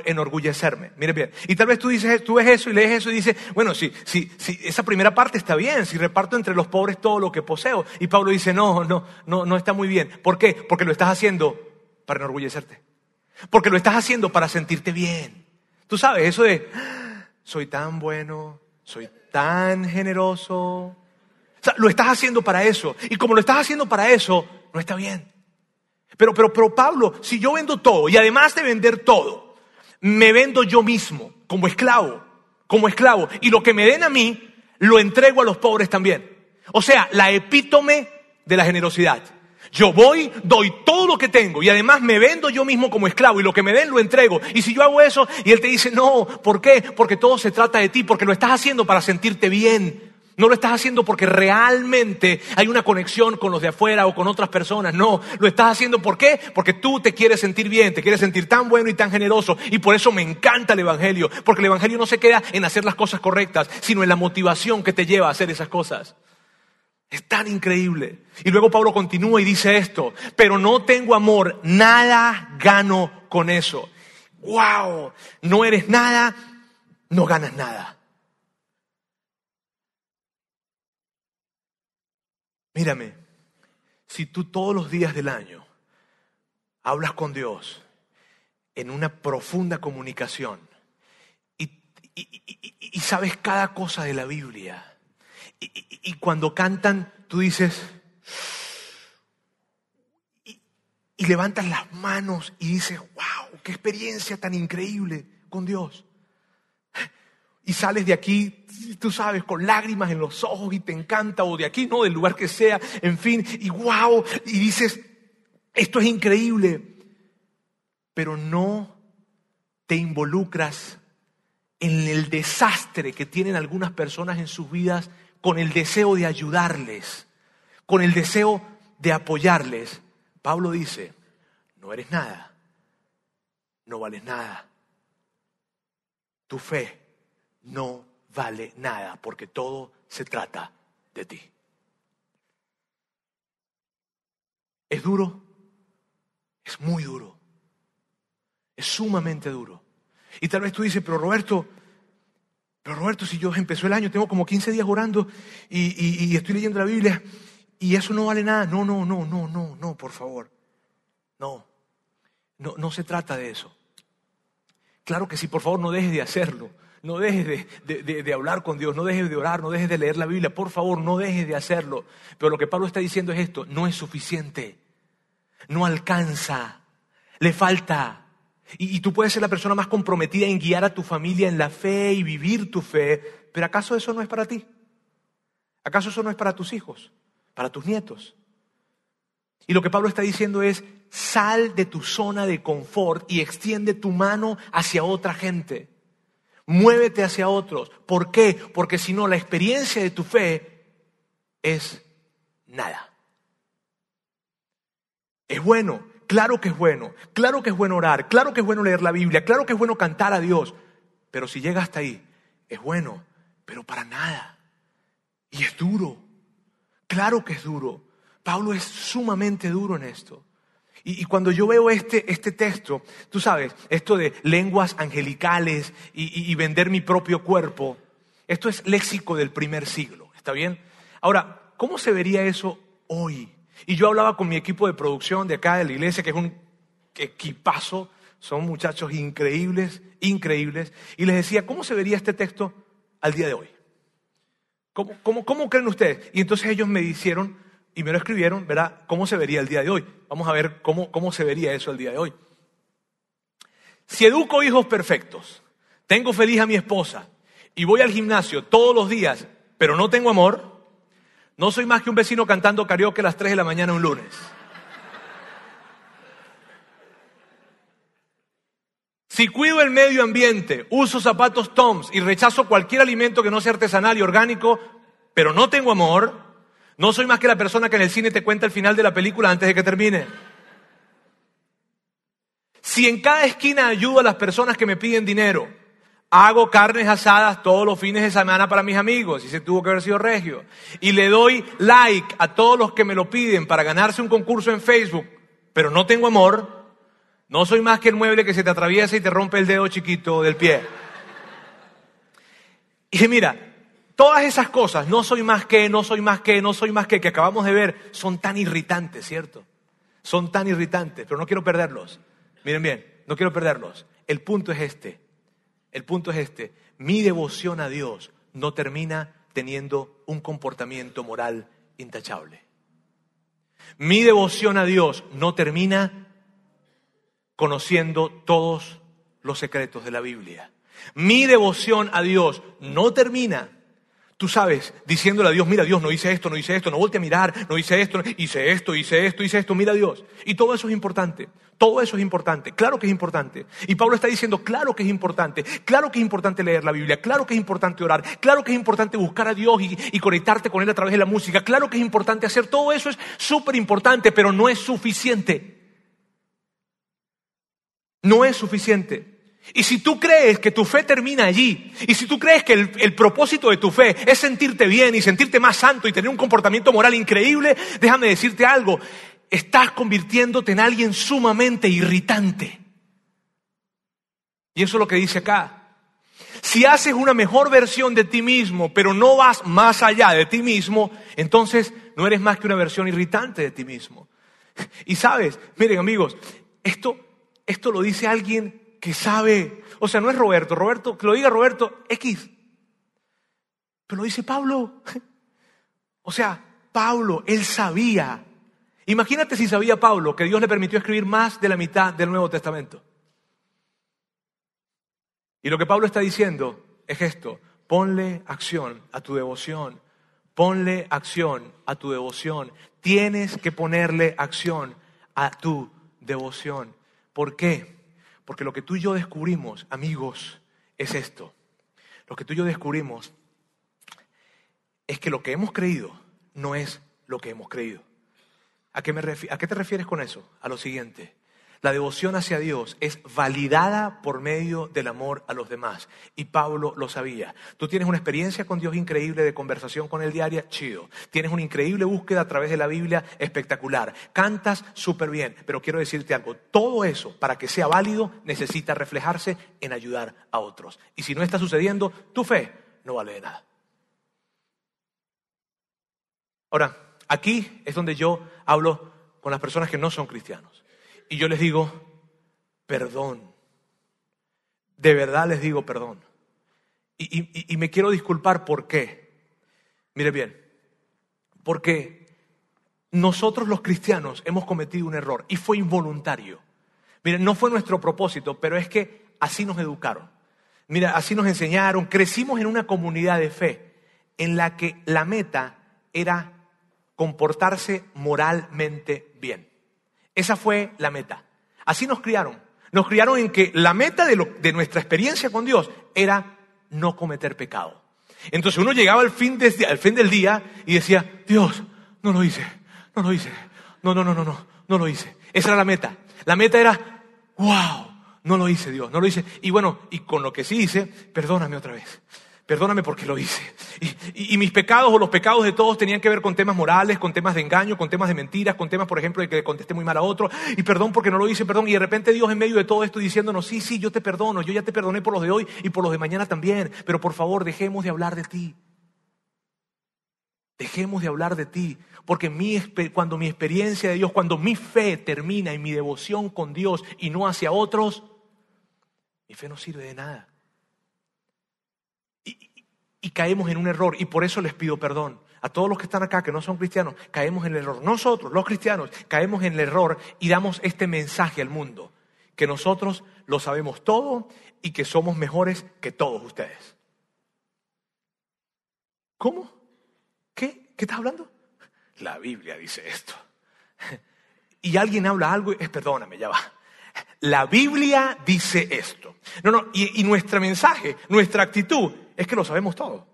enorgullecerme. Mire bien. Y tal vez tú dices, tú ves eso y lees eso y dices, bueno, sí, sí, sí, esa primera parte está bien, si reparto entre los pobres todo lo que poseo. Y Pablo dice, no, no, no, no está muy bien. ¿Por qué? Porque lo estás haciendo para enorgullecerte. Porque lo estás haciendo para sentirte bien. Tú sabes, eso de, soy tan bueno, soy tan generoso. O sea, lo estás haciendo para eso. Y como lo estás haciendo para eso, no está bien. Pero, pero, pero Pablo, si yo vendo todo y además de vender todo, me vendo yo mismo como esclavo, como esclavo, y lo que me den a mí, lo entrego a los pobres también. O sea, la epítome de la generosidad. Yo voy, doy todo lo que tengo y además me vendo yo mismo como esclavo y lo que me den lo entrego. Y si yo hago eso y él te dice, no, ¿por qué? Porque todo se trata de ti, porque lo estás haciendo para sentirte bien, no lo estás haciendo porque realmente hay una conexión con los de afuera o con otras personas. No, lo estás haciendo. Porque tú te quieres sentir bien, te quieres sentir tan bueno y tan generoso. Y por eso me encanta el Evangelio. Porque el Evangelio no se queda en hacer las cosas correctas, sino en la motivación que te lleva a hacer esas cosas. Es tan increíble. Y luego Pablo continúa y dice esto, pero no tengo amor, nada gano con eso. ¡Wow! No eres nada, no ganas nada. Mírame, si tú todos los días del año hablas con Dios en una profunda comunicación y, sabes cada cosa de la Biblia, y, cuando cantan tú dices, y levantas las manos y dices, wow, qué experiencia tan increíble con Dios y sales de aquí, tú sabes, con lágrimas en los ojos y te encanta, o de aquí, no, del lugar que sea, en fin, y wow, y dices, esto es increíble, pero no te involucras en el desastre que tienen algunas personas en sus vidas con el deseo de ayudarles, con el deseo de apoyarles. Pablo dice, no eres nada, no vales nada. Tu fe no vale nada porque todo se trata de ti. ¿Es duro? Es muy duro. Es sumamente duro. Y tal vez tú dices, pero Roberto, pero Roberto, si yo empezó el año, tengo como 15 días orando y, estoy leyendo la Biblia y eso no vale nada. No, no, no, no, no, no, por favor. No, no, no se trata de eso. Claro que sí, por favor, no dejes de hacerlo. No dejes de, hablar con Dios, no dejes de orar, no dejes de leer la Biblia. Por favor, no dejes de hacerlo. Pero lo que Pablo está diciendo es esto, no es suficiente. No alcanza. Le falta. Y, y tú puedes ser la persona más comprometida en guiar a tu familia en la fe y vivir tu fe. Pero ¿acaso eso no es para ti? ¿Acaso eso no es para tus hijos? ¿Para tus nietos? Y lo que Pablo está diciendo es, sal de tu zona de confort y extiende tu mano hacia otra gente. Muévete hacia otros. ¿Por qué? Porque si no, la experiencia de tu fe es nada. Es bueno, claro que es bueno, claro que es bueno orar, claro que es bueno leer la Biblia, claro que es bueno cantar a Dios, pero si llega hasta ahí, es bueno, pero para nada. Y es duro, claro que es duro. Pablo es sumamente duro en esto. Y, cuando yo veo este, este texto, tú sabes, esto de lenguas angelicales y, vender mi propio cuerpo, esto es léxico del primer siglo, ¿está bien? Ahora, ¿cómo se vería eso hoy? Y yo hablaba con mi equipo de producción de acá de la iglesia, que es un equipazo, son muchachos increíbles, increíbles, y les decía, ¿cómo se vería este texto al día de hoy? ¿Cómo, cómo, creen ustedes? Y entonces ellos me hicieron y me lo escribieron, verá cómo se vería el día de hoy. Vamos a ver cómo, cómo se vería eso el día de hoy. Si educo hijos perfectos, tengo feliz a mi esposa y voy al gimnasio todos los días, pero no tengo amor, no soy más que un vecino cantando karaoke a las 3 de la mañana un lunes. Si cuido el medio ambiente, uso zapatos Toms y rechazo cualquier alimento que no sea artesanal y orgánico, pero no tengo amor, no soy más que la persona que en el cine te cuenta el final de la película antes de que termine. Si en cada esquina ayudo a las personas que me piden dinero, hago carnes asadas todos los fines de semana para mis amigos, y se tuvo que haber sido regio, y le doy like a todos los que me lo piden para ganarse un concurso en Facebook, pero no tengo amor, no soy más que el mueble que se te atraviesa y te rompe el dedo chiquito del pie. Y mira, Todas esas cosas, no soy más que, no soy más que, no soy más que, que acabamos de ver, son tan irritantes, ¿cierto? Son tan irritantes, pero no quiero perderlos. Miren bien, no quiero perderlos. El punto es este. El punto es este. Mi devoción a Dios no termina teniendo un comportamiento moral intachable. Mi devoción a Dios no termina conociendo todos los secretos de la Biblia. Mi devoción a Dios no termina Tú sabes, diciéndole a Dios, mira Dios, no hice esto, no hice esto, no volte a mirar, no hice esto, hice esto, hice esto, hice esto, mira Dios. Y todo eso es importante, todo eso es importante, claro que es importante. Y Pablo está diciendo, claro que es importante, claro que es importante leer la Biblia, claro que es importante orar, claro que es importante buscar a Dios y, y conectarte con Él a través de la música, claro que es importante hacer todo eso, es súper importante, pero no es suficiente. No es suficiente. Y si tú crees que tu fe termina allí, y si tú crees que el, propósito de tu fe es sentirte bien y sentirte más santo y tener un comportamiento moral increíble, déjame decirte algo, estás convirtiéndote en alguien sumamente irritante. Y eso es lo que dice acá. Si haces una mejor versión de ti mismo, pero no vas más allá de ti mismo, entonces no eres más que una versión irritante de ti mismo. Y sabes, miren amigos, esto, esto lo dice alguien que sabe, o sea, no es Roberto, Roberto, que lo diga Roberto X, pero lo dice Pablo. O sea, Pablo, él sabía. Imagínate si sabía Pablo que Dios le permitió escribir más de la mitad del Nuevo Testamento. Y lo que Pablo está diciendo es esto, ponle acción a tu devoción, ponle acción a tu devoción. Tienes que ponerle acción a tu devoción. ¿Por qué? Porque lo que tú y yo descubrimos, amigos, es esto. Lo que tú y yo descubrimos es que lo que hemos creído no es lo que hemos creído. ¿A qué, me ¿A qué te refieres con eso? A lo siguiente. La devoción hacia Dios es validada por medio del amor a los demás. Y Pablo lo sabía. Tú tienes una experiencia con Dios increíble de conversación con el diario, chido. Tienes una increíble búsqueda a través de la Biblia, espectacular. Cantas súper bien. Pero quiero decirte algo, todo eso, para que sea válido, necesita reflejarse en ayudar a otros. Y si no está sucediendo, tu fe no vale de nada. Ahora, aquí es donde yo hablo con las personas que no son cristianos. Y yo les digo, perdón. De verdad les digo perdón. Y, me quiero disculpar por qué. Mire bien, porque nosotros los cristianos hemos cometido un error y fue involuntario. Miren, no fue nuestro propósito, pero es que así nos educaron. Mira, así nos enseñaron. Crecimos en una comunidad de fe en la que la meta era comportarse moralmente bien. Esa fue la meta. Así nos criaron. Nos criaron en que la meta de, nuestra experiencia con Dios era no cometer pecado. Entonces uno llegaba al fin, al fin del día y decía, Dios, no lo hice, no lo hice, no, no, no, no, no, no lo hice. Esa era la meta. La meta era, wow, no lo hice Dios, no lo hice. Y bueno, y con lo que sí hice, perdóname otra vez. Perdóname porque lo hice. Y, mis pecados o los pecados de todos tenían que ver con temas morales, con temas de engaño, con temas de mentiras, con temas, por ejemplo, de que le contesté muy mal a otro. Y perdón porque no lo hice, perdón. Y de repente Dios en medio de todo esto diciéndonos, sí, sí, yo te perdono, yo ya te perdoné por los de hoy y por los de mañana también. Pero por favor, dejemos de hablar de ti. Dejemos de hablar de ti, porque mi, cuando mi experiencia de Dios, cuando mi fe termina en mi devoción con Dios y no hacia otros, mi fe no sirve de nada y caemos en un error y por eso les pido perdón. A todos los que están acá que no son cristianos, caemos en el error. Nosotros, los cristianos, caemos en el error y damos este mensaje al mundo, que nosotros lo sabemos todo y que somos mejores que todos ustedes. ¿Cómo? ¿Qué? ¿Qué estás hablando? La Biblia dice esto. Y alguien habla algo, es perdóname, ya va. La Biblia dice esto. No, no, y, nuestro mensaje, nuestra actitud es que lo sabemos todo.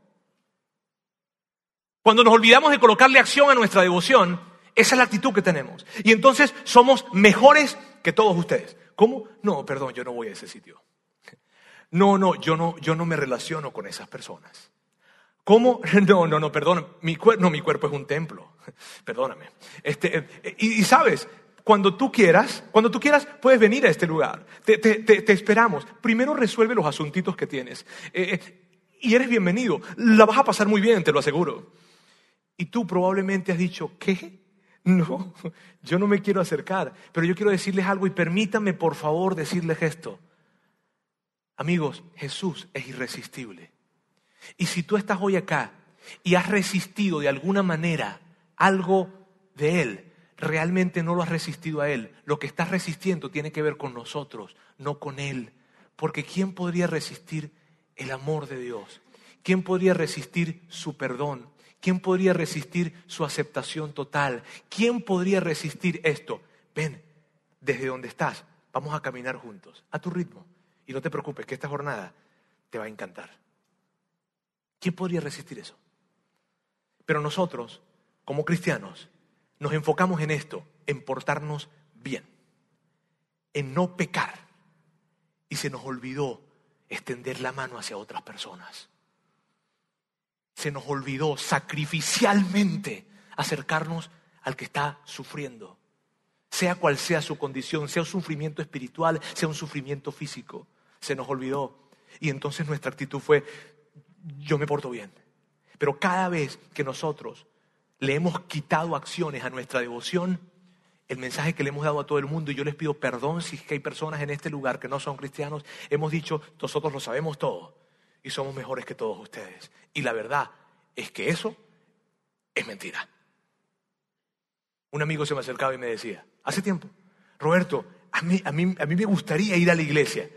Cuando nos olvidamos de colocarle acción a nuestra devoción, esa es la actitud que tenemos. Y entonces somos mejores que todos ustedes. ¿Cómo? No, perdón, yo no voy a ese sitio. No, no, yo no, yo no me relaciono con esas personas. ¿Cómo? No, no, no, perdón, mi, no, mi cuerpo es un templo. Perdóname. Este, eh, y, sabes, cuando tú quieras, cuando tú quieras, puedes venir a este lugar. Te, esperamos. Primero resuelve los asuntitos que tienes. Eh, eh, y eres bienvenido. La vas a pasar muy bien, te lo aseguro. Y tú probablemente has dicho, ¿qué? No, yo no me quiero acercar, pero yo quiero decirles algo y permítame por favor decirles esto. Amigos, Jesús es irresistible. Y si tú estás hoy acá y has resistido de alguna manera algo de Él, realmente no lo has resistido a Él. Lo que estás resistiendo tiene que ver con nosotros, no con Él. Porque ¿quién podría resistir el amor de Dios? ¿Quién podría resistir su perdón? ¿Quién podría resistir su aceptación total? ¿Quién podría resistir esto? Ven, desde donde estás, vamos a caminar juntos, a tu ritmo. Y no te preocupes, que esta jornada te va a encantar. ¿Quién podría resistir eso? Pero nosotros, como cristianos, nos enfocamos en esto, en portarnos bien, en no pecar. Y se nos olvidó extender la mano hacia otras personas se nos olvidó sacrificialmente acercarnos al que está sufriendo, sea cual sea su condición, sea un sufrimiento espiritual, sea un sufrimiento físico. Se nos olvidó. Y entonces nuestra actitud fue, yo me porto bien. Pero cada vez que nosotros le hemos quitado acciones a nuestra devoción, el mensaje que le hemos dado a todo el mundo, y yo les pido perdón si es que hay personas en este lugar que no son cristianos, hemos dicho, nosotros lo sabemos todo y somos mejores que todos ustedes. Y la verdad es que eso es mentira. Un amigo se me acercaba y me decía, hace tiempo, Roberto, a mí, a mí, a mí me gustaría ir a la iglesia,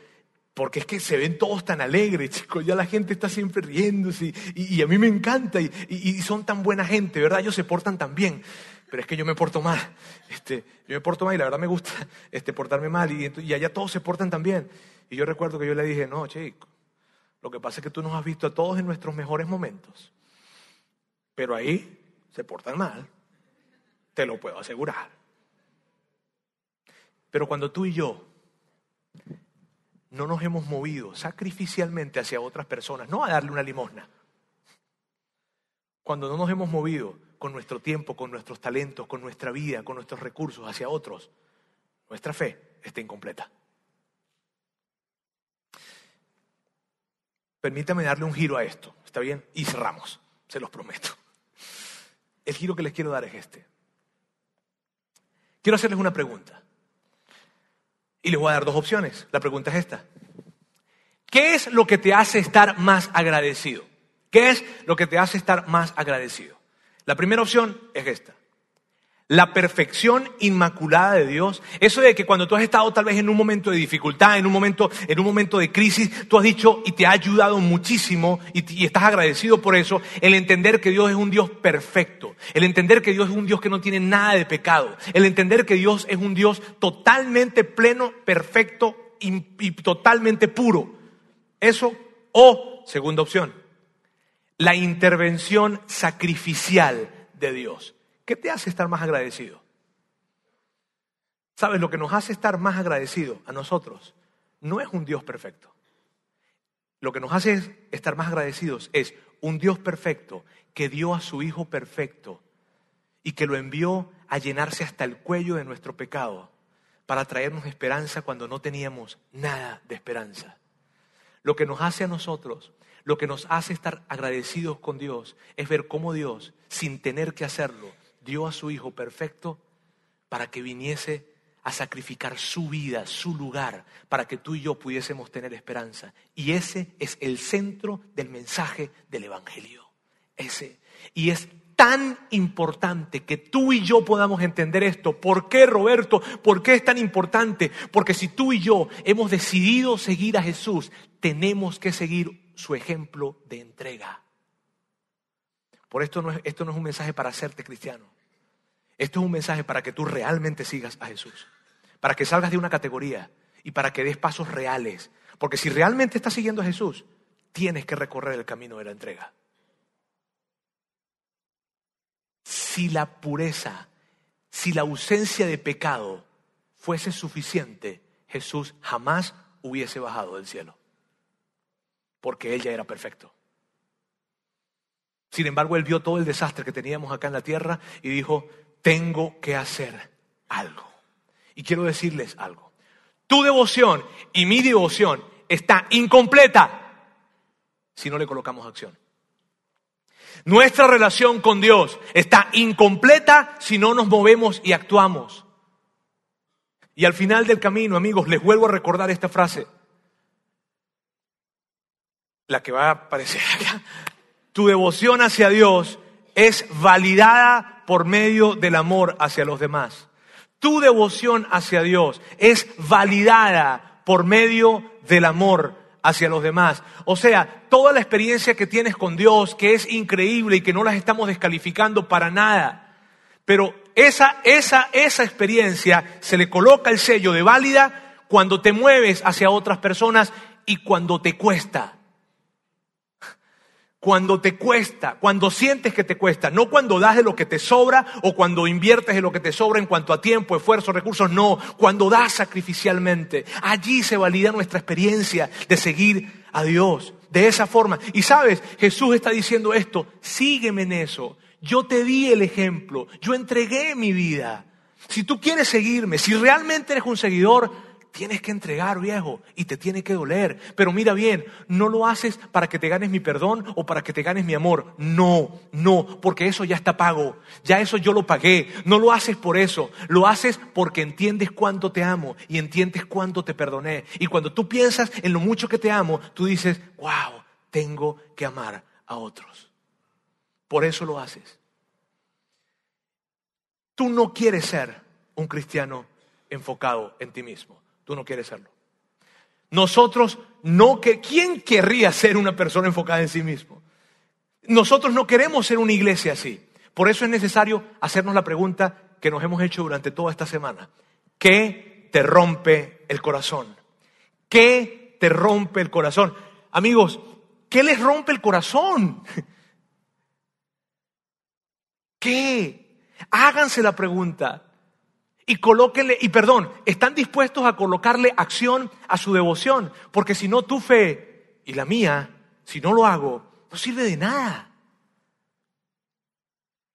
porque es que se ven todos tan alegres, chicos, ya la gente está siempre riéndose y, a mí me encanta y, son tan buena gente, ¿verdad? Ellos se portan tan bien, pero es que yo me porto mal, este, yo me porto mal y la verdad me gusta este, portarme mal y, y allá todos se portan tan bien. Y yo recuerdo que yo le dije, no, chico, lo que pasa es que tú nos has visto a todos en nuestros mejores momentos. Pero ahí se portan mal. Te lo puedo asegurar. Pero cuando tú y yo no nos hemos movido sacrificialmente hacia otras personas, no a darle una limosna, cuando no nos hemos movido con nuestro tiempo, con nuestros talentos, con nuestra vida, con nuestros recursos hacia otros, nuestra fe está incompleta. Permítame darle un giro a esto, ¿está bien? Y cerramos, se los prometo. El giro que les quiero dar es este. Quiero hacerles una pregunta. Y les voy a dar dos opciones. La pregunta es esta. ¿Qué es lo que te hace estar más agradecido? ¿Qué es lo que te hace estar más agradecido? La primera opción es esta la perfección inmaculada de Dios, eso de que cuando tú has estado tal vez en un momento de dificultad, en un momento, en un momento de crisis, tú has dicho y te ha ayudado muchísimo y, estás agradecido por eso, el entender que Dios es un Dios perfecto, el entender que Dios es un Dios que no tiene nada de pecado, el entender que Dios es un Dios totalmente pleno, perfecto y, y totalmente puro. Eso, o, segunda opción, la intervención sacrificial de Dios. ¿Qué te hace estar más agradecido? ¿Sabes? Lo que nos hace estar más agradecido a nosotros no es un Dios perfecto. Lo que nos hace estar más agradecidos es un Dios perfecto que dio a su Hijo perfecto y que lo envió a llenarse hasta el cuello de nuestro pecado para traernos esperanza cuando no teníamos nada de esperanza. Lo que nos hace a nosotros, lo que nos hace estar agradecidos con Dios es ver cómo Dios, sin tener que hacerlo, dio a su Hijo perfecto para que viniese a sacrificar su vida, su lugar, para que tú y yo pudiésemos tener esperanza. Y ese es el centro del mensaje del Evangelio. Ese. Y es tan importante que tú y yo podamos entender esto. ¿Por qué, Roberto? ¿Por qué es tan importante? Porque si tú y yo hemos decidido seguir a Jesús, tenemos que seguir su ejemplo de entrega. Por esto no es, esto no es un mensaje para hacerte cristiano. Esto es un mensaje para que tú realmente sigas a Jesús. Para que salgas de una categoría y para que des pasos reales. Porque si realmente estás siguiendo a Jesús, tienes que recorrer el camino de la entrega. Si la pureza, si la ausencia de pecado fuese suficiente, Jesús jamás hubiese bajado del cielo, porque Él ya era perfecto. Sin embargo, Él vio todo el desastre que teníamos acá en la tierra y dijo, tengo que hacer algo. Y quiero decirles algo. Tu devoción y mi devoción está incompleta si no le colocamos acción. Nuestra relación con Dios está incompleta si no nos movemos y actuamos. Y al final del camino, amigos, les vuelvo a recordar esta frase. La que va a aparecer acá. Tu devoción hacia Dios es validada por medio del amor hacia los demás. Tu devoción hacia Dios es validada por medio del amor hacia los demás. O sea, toda la experiencia que tienes con Dios, que es increíble y que no las estamos descalificando para nada, pero esa, esa, esa experiencia se le coloca el sello de válida cuando te mueves hacia otras personas y cuando te cuesta. Cuando te cuesta, cuando sientes que te cuesta, no cuando das de lo que te sobra o cuando inviertes de lo que te sobra en cuanto a tiempo, esfuerzo, recursos, no, cuando das sacrificialmente. Allí se valida nuestra experiencia de seguir a Dios de esa forma. Y sabes, Jesús está diciendo esto, sígueme en eso. Yo te di el ejemplo, yo entregué mi vida. Si tú quieres seguirme, si realmente eres un seguidor, tienes que entregar, viejo, y te tiene que doler. Pero mira bien, no lo haces para que te ganes mi perdón o para que te ganes mi amor. No, no, porque eso ya está pago. Ya eso yo lo pagué. No lo haces por eso. Lo haces porque entiendes cuánto te amo y entiendes cuánto te perdoné. Y cuando tú piensas en lo mucho que te amo, tú dices, wow, tengo que amar a otros. Por eso lo haces. Tú no quieres ser un cristiano enfocado en ti mismo. Tú no quieres serlo. Nosotros no que ¿quién querría ser una persona enfocada en sí mismo? Nosotros no queremos ser una iglesia así. Por eso es necesario hacernos la pregunta que nos hemos hecho durante toda esta semana. ¿Qué te rompe el corazón? ¿Qué te rompe el corazón? Amigos, ¿qué les rompe el corazón? ¿Qué? Háganse la pregunta y colóquenle, y perdón, están dispuestos a colocarle acción a su devoción, porque si no tu fe y la mía, si no lo hago, no sirve de nada.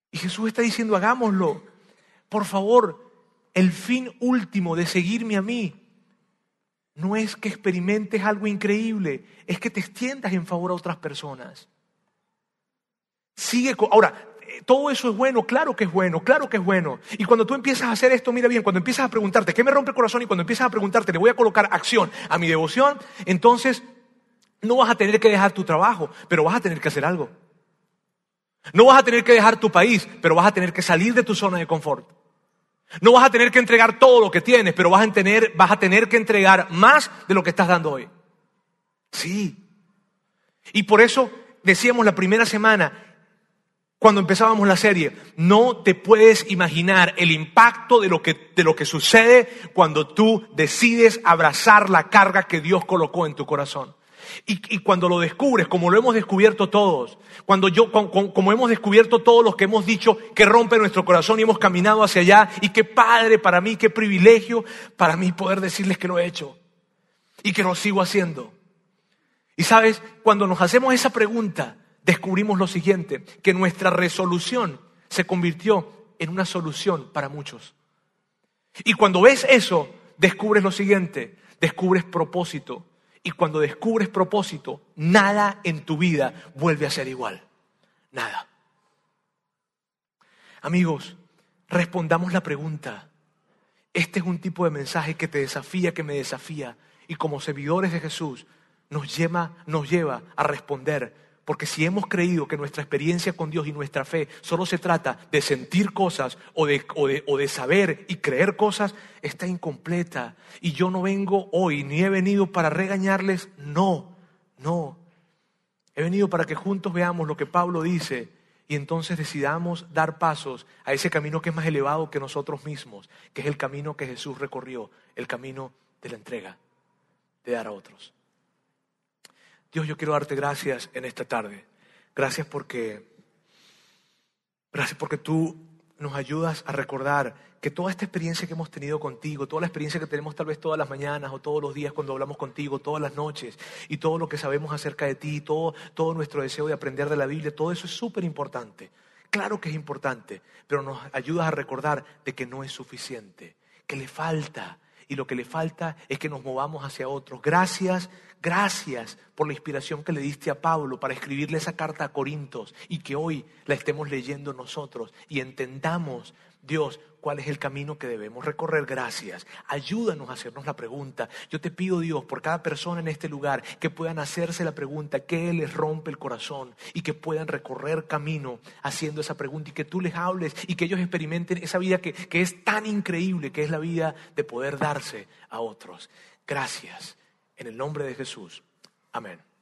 Y Jesús está diciendo, hagámoslo. Por favor, el fin último de seguirme a mí no es que experimentes algo increíble, es que te extiendas en favor a otras personas. Sigue, ahora, todo eso es bueno, claro que es bueno, claro que es bueno. Y cuando tú empiezas a hacer esto, mira bien, cuando empiezas a preguntarte, ¿qué me rompe el corazón? Y cuando empiezas a preguntarte, ¿le voy a colocar acción a mi devoción? Entonces, no vas a tener que dejar tu trabajo, pero vas a tener que hacer algo. No vas a tener que dejar tu país, pero vas a tener que salir de tu zona de confort. No vas a tener que entregar todo lo que tienes, pero vas a tener, vas a tener que entregar más de lo que estás dando hoy. Sí. Y por eso decíamos la primera semana, cuando empezábamos la serie, no te puedes imaginar el impacto de lo que, de lo que sucede cuando tú decides abrazar la carga que Dios colocó en tu corazón. Y, y, cuando lo descubres, como lo hemos descubierto todos, cuando yo, como, como hemos descubierto todos los que hemos dicho que rompe nuestro corazón y hemos caminado hacia allá, y qué padre para mí, qué privilegio para mí poder decirles que lo he hecho y que lo sigo haciendo. Y sabes, cuando nos hacemos esa pregunta, descubrimos lo siguiente, que nuestra resolución se convirtió en una solución para muchos. Y cuando ves eso, descubres lo siguiente, descubres propósito. Y cuando descubres propósito, nada en tu vida vuelve a ser igual. Nada. Amigos, respondamos la pregunta. Este es un tipo de mensaje que te desafía, que me desafía. Y como seguidores de Jesús, nos lleva, nos lleva a responder porque si hemos creído que nuestra experiencia con Dios y nuestra fe solo se trata de sentir cosas o de, o de, saber y creer cosas, está incompleta. Y yo no vengo hoy, ni he venido para regañarles, no, no. He venido para que juntos veamos lo que Pablo dice y entonces decidamos dar pasos a ese camino que es más elevado que nosotros mismos, que es el camino que Jesús recorrió, el camino de la entrega, de dar a otros. Dios, yo quiero darte gracias en esta tarde. Gracias porque, gracias porque tú nos ayudas a recordar que toda esta experiencia que hemos tenido contigo, toda la experiencia que tenemos tal vez todas las mañanas o todos los días cuando hablamos contigo, todas las noches, y todo lo que sabemos acerca de ti, todo, todo nuestro deseo de aprender de la Biblia, todo eso es súper importante. Claro que es importante, pero nos ayudas a recordar de que no es suficiente, que le falta, y lo que le falta es que nos movamos hacia otros. Gracias, gracias por la inspiración que le diste a Pablo para escribirle esa carta a Corintios y que hoy la estemos leyendo nosotros y entendamos, Dios, cuál es el camino que debemos recorrer. Gracias. Ayúdanos a hacernos la pregunta. Yo te pido, Dios, por cada persona en este lugar, que puedan hacerse la pregunta, que les rompe el corazón y que puedan recorrer camino haciendo esa pregunta y que tú les hables y que ellos experimenten esa vida que, que es tan increíble, que es la vida de poder darse a otros. Gracias. En el nombre de Jesús. Amén.